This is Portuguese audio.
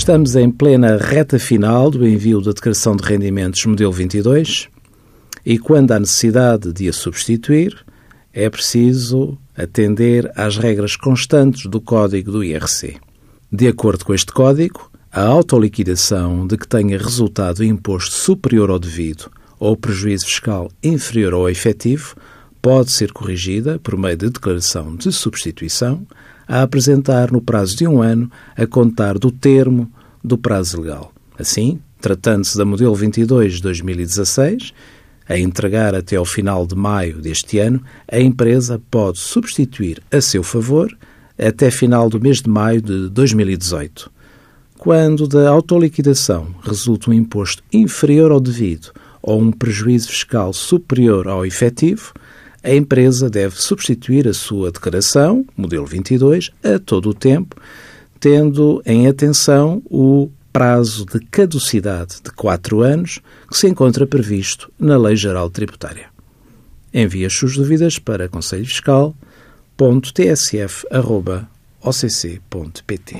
Estamos em plena reta final do envio da declaração de rendimentos modelo 22 e quando há necessidade de a substituir, é preciso atender às regras constantes do código do IRC. De acordo com este código, a autoliquidação de que tenha resultado imposto superior ao devido ou prejuízo fiscal inferior ao efetivo pode ser corrigida por meio de declaração de substituição a apresentar no prazo de um ano a contar do termo do prazo legal. Assim, tratando-se da modelo 22 de 2016, a entregar até ao final de maio deste ano, a empresa pode substituir a seu favor até final do mês de maio de 2018 quando da autoliquidação resulta um imposto inferior ao devido ou um prejuízo fiscal superior ao efetivo, a empresa deve substituir a sua declaração, modelo 22, a todo o tempo, tendo em atenção o prazo de caducidade de quatro anos que se encontra previsto na Lei Geral Tributária. Envie as suas dúvidas para conselhofiscal.tsf.occ.pt.